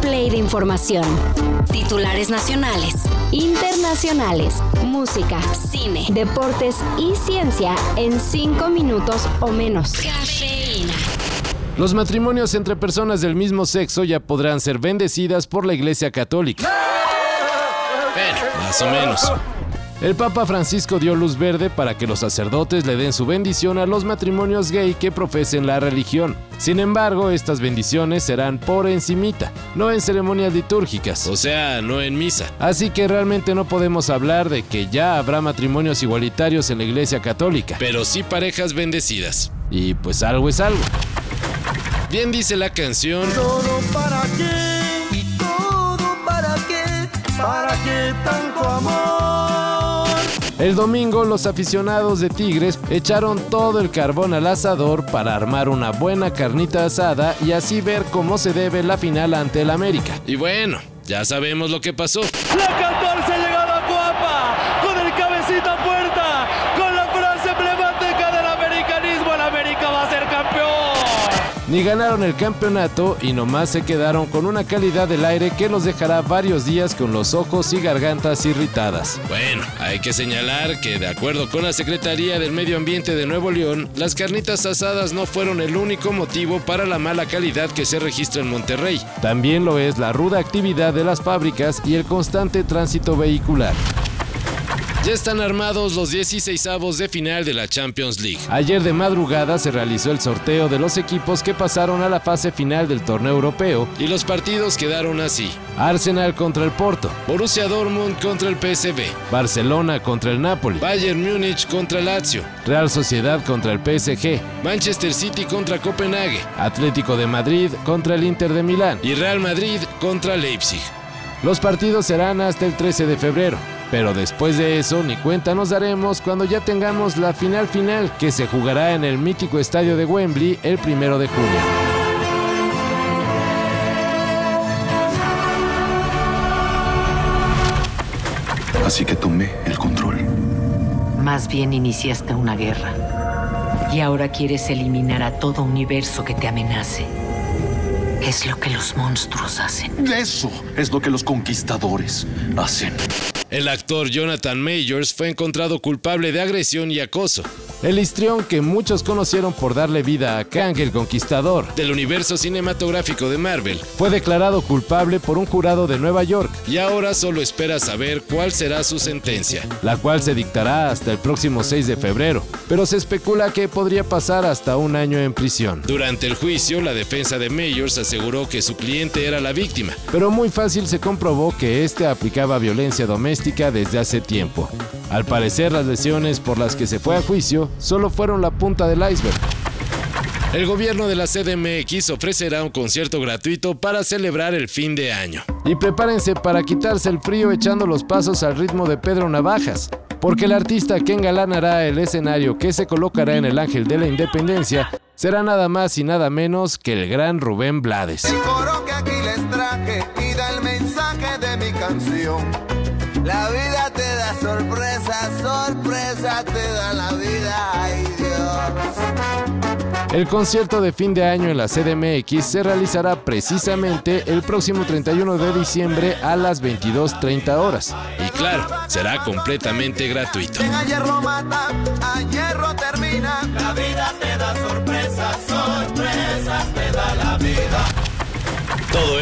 play de información. Titulares nacionales, internacionales, música, cine, deportes y ciencia en 5 minutos o menos. Cafeína. Los matrimonios entre personas del mismo sexo ya podrán ser bendecidas por la Iglesia Católica. Bueno, más o menos. El Papa Francisco dio luz verde para que los sacerdotes le den su bendición a los matrimonios gay que profesen la religión. Sin embargo, estas bendiciones serán por encimita, no en ceremonias litúrgicas. O sea, no en misa. Así que realmente no podemos hablar de que ya habrá matrimonios igualitarios en la Iglesia Católica. Pero sí parejas bendecidas. Y pues algo es algo. Bien dice la canción. Todo para qué y todo para qué, para qué tanto amor. El domingo los aficionados de Tigres echaron todo el carbón al asador para armar una buena carnita asada y así ver cómo se debe la final ante el América. Y bueno, ya sabemos lo que pasó. La 14 ha llegado a Cuapa con el cabecito Ni ganaron el campeonato y nomás se quedaron con una calidad del aire que los dejará varios días con los ojos y gargantas irritadas. Bueno, hay que señalar que de acuerdo con la Secretaría del Medio Ambiente de Nuevo León, las carnitas asadas no fueron el único motivo para la mala calidad que se registra en Monterrey. También lo es la ruda actividad de las fábricas y el constante tránsito vehicular. Ya están armados los 16avos de final de la Champions League. Ayer de madrugada se realizó el sorteo de los equipos que pasaron a la fase final del torneo europeo y los partidos quedaron así. Arsenal contra el Porto, Borussia Dortmund contra el PSV, Barcelona contra el Napoli, Bayern Múnich contra el Lazio, Real Sociedad contra el PSG, Manchester City contra Copenhague, Atlético de Madrid contra el Inter de Milán y Real Madrid contra Leipzig. Los partidos serán hasta el 13 de febrero. Pero después de eso, ni cuenta nos daremos cuando ya tengamos la final final que se jugará en el mítico estadio de Wembley el primero de junio. Así que tomé el control. Más bien iniciaste una guerra. Y ahora quieres eliminar a todo universo que te amenace. Es lo que los monstruos hacen. Eso es lo que los conquistadores hacen. El actor Jonathan Majors fue encontrado culpable de agresión y acoso. El histrión que muchos conocieron por darle vida a Kang el Conquistador. Del universo cinematográfico de Marvel. Fue declarado culpable por un jurado de Nueva York. Y ahora solo espera saber cuál será su sentencia, la cual se dictará hasta el próximo 6 de febrero, pero se especula que podría pasar hasta un año en prisión. Durante el juicio, la defensa de Majors aseguró que su cliente era la víctima, pero muy fácil se comprobó que este aplicaba violencia doméstica desde hace tiempo. Al parecer, las lesiones por las que se fue a juicio solo fueron la punta del iceberg. El gobierno de la CDMX ofrecerá un concierto gratuito para celebrar el fin de año. Y prepárense para quitarse el frío echando los pasos al ritmo de Pedro Navajas, porque el artista que engalanará el escenario que se colocará en el Ángel de la Independencia será nada más y nada menos que el gran Rubén Blades. El coro que aquí les traje y da el mensaje de mi canción. La vida te da sorpresa, sorpresa te da la vida, ay Dios. El concierto de fin de año en la CDMX se realizará precisamente el próximo 31 de diciembre a las 22.30 horas. Y claro, será completamente gratuito. Termina. La vida te da sorpresas, sorpresas